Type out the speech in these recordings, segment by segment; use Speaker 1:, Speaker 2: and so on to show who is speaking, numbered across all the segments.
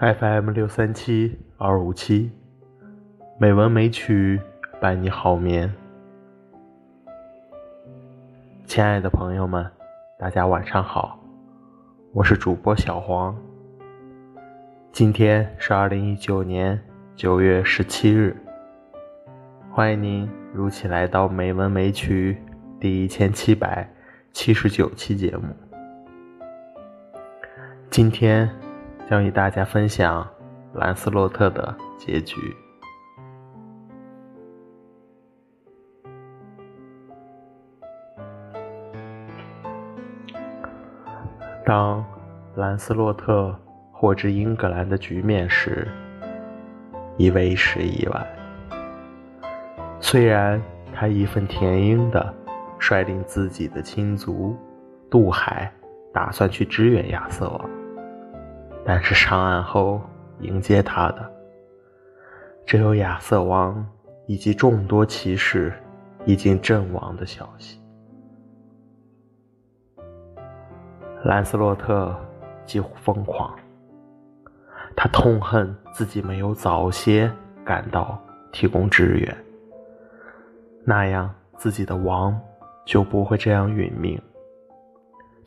Speaker 1: FM 六三七二五七，美文美曲伴你好眠。亲爱的朋友们，大家晚上好，我是主播小黄。今天是二零一九年九月十七日，欢迎您如期来到《美文美曲》第一千七百七十九期节目。今天。将与大家分享兰斯洛特的结局。当兰斯洛特获知英格兰的局面时，已为时已晚。虽然他义愤填膺的率领自己的亲族渡海，打算去支援亚瑟王。但是上岸后迎接他的，只有亚瑟王以及众多骑士已经阵亡的消息。兰斯洛特几乎疯狂，他痛恨自己没有早些赶到提供支援，那样自己的王就不会这样殒命。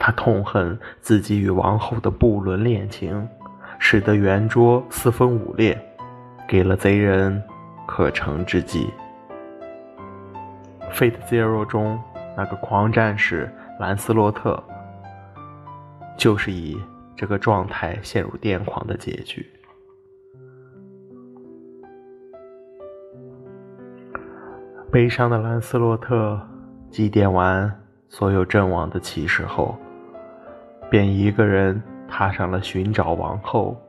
Speaker 1: 他痛恨自己与王后的不伦恋情，使得圆桌四分五裂，给了贼人可乘之机。《Fate Zero》中那个狂战士兰斯洛特，就是以这个状态陷入癫狂的结局。悲伤的兰斯洛特祭奠完所有阵亡的骑士后。便一个人踏上了寻找王后，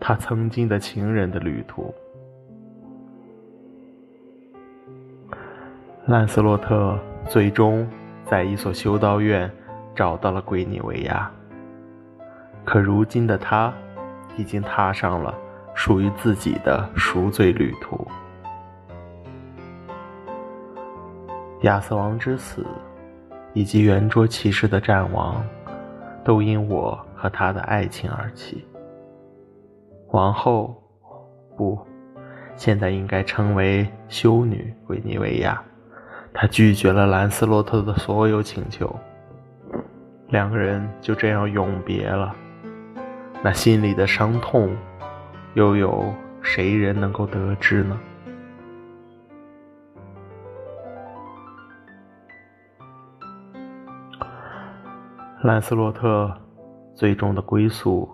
Speaker 1: 他曾经的情人的旅途。兰斯洛特最终在一所修道院找到了圭尼维亚，可如今的他已经踏上了属于自己的赎罪旅途。亚瑟王之死，以及圆桌骑士的战亡。都因我和他的爱情而起。王后，不，现在应该称为修女维尼维亚。她拒绝了兰斯洛特的所有请求，两个人就这样永别了。那心里的伤痛，又有谁人能够得知呢？兰斯洛特最终的归宿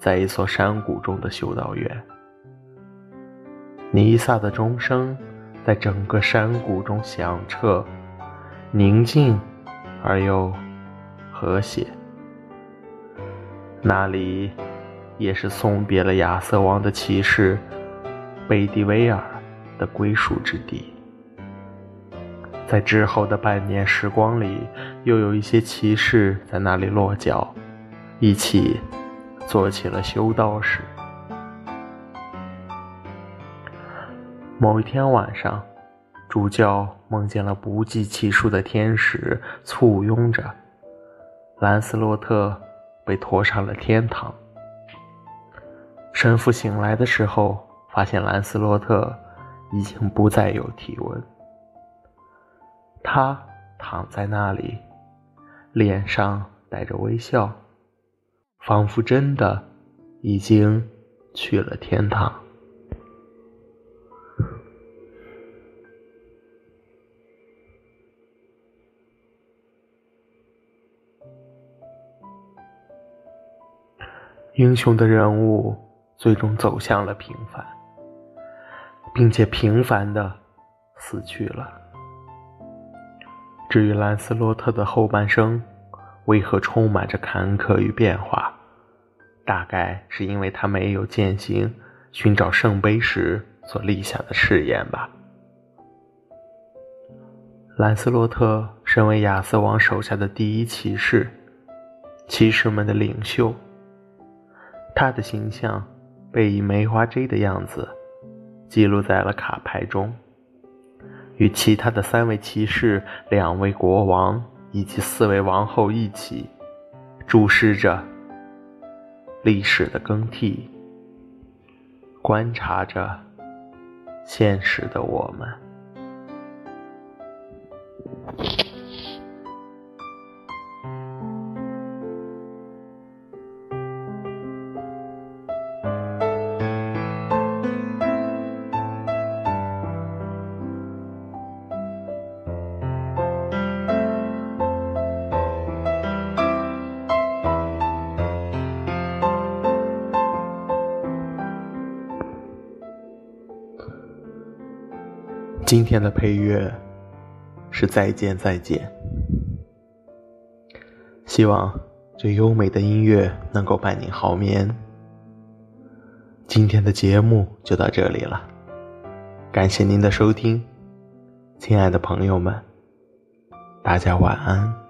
Speaker 1: 在一所山谷中的修道院。尼萨的钟声在整个山谷中响彻，宁静而又和谐。那里也是送别了亚瑟王的骑士贝蒂维尔的归属之地。在之后的半年时光里，又有一些骑士在那里落脚，一起做起了修道士。某一天晚上，主教梦见了不计其数的天使簇拥着兰斯洛特，被拖上了天堂。神父醒来的时候，发现兰斯洛特已经不再有体温。他躺在那里，脸上带着微笑，仿佛真的已经去了天堂。英雄的人物最终走向了平凡，并且平凡的死去了。至于兰斯洛特的后半生为何充满着坎坷与变化，大概是因为他没有践行寻找圣杯时所立下的誓言吧。兰斯洛特身为亚瑟王手下的第一骑士，骑士们的领袖，他的形象被以梅花 J 的样子记录在了卡牌中。与其他的三位骑士、两位国王以及四位王后一起，注视着历史的更替观察着现实的我们。今天的配乐是《再见再见》，希望这优美的音乐能够伴你好眠。今天的节目就到这里了，感谢您的收听，亲爱的朋友们，大家晚安。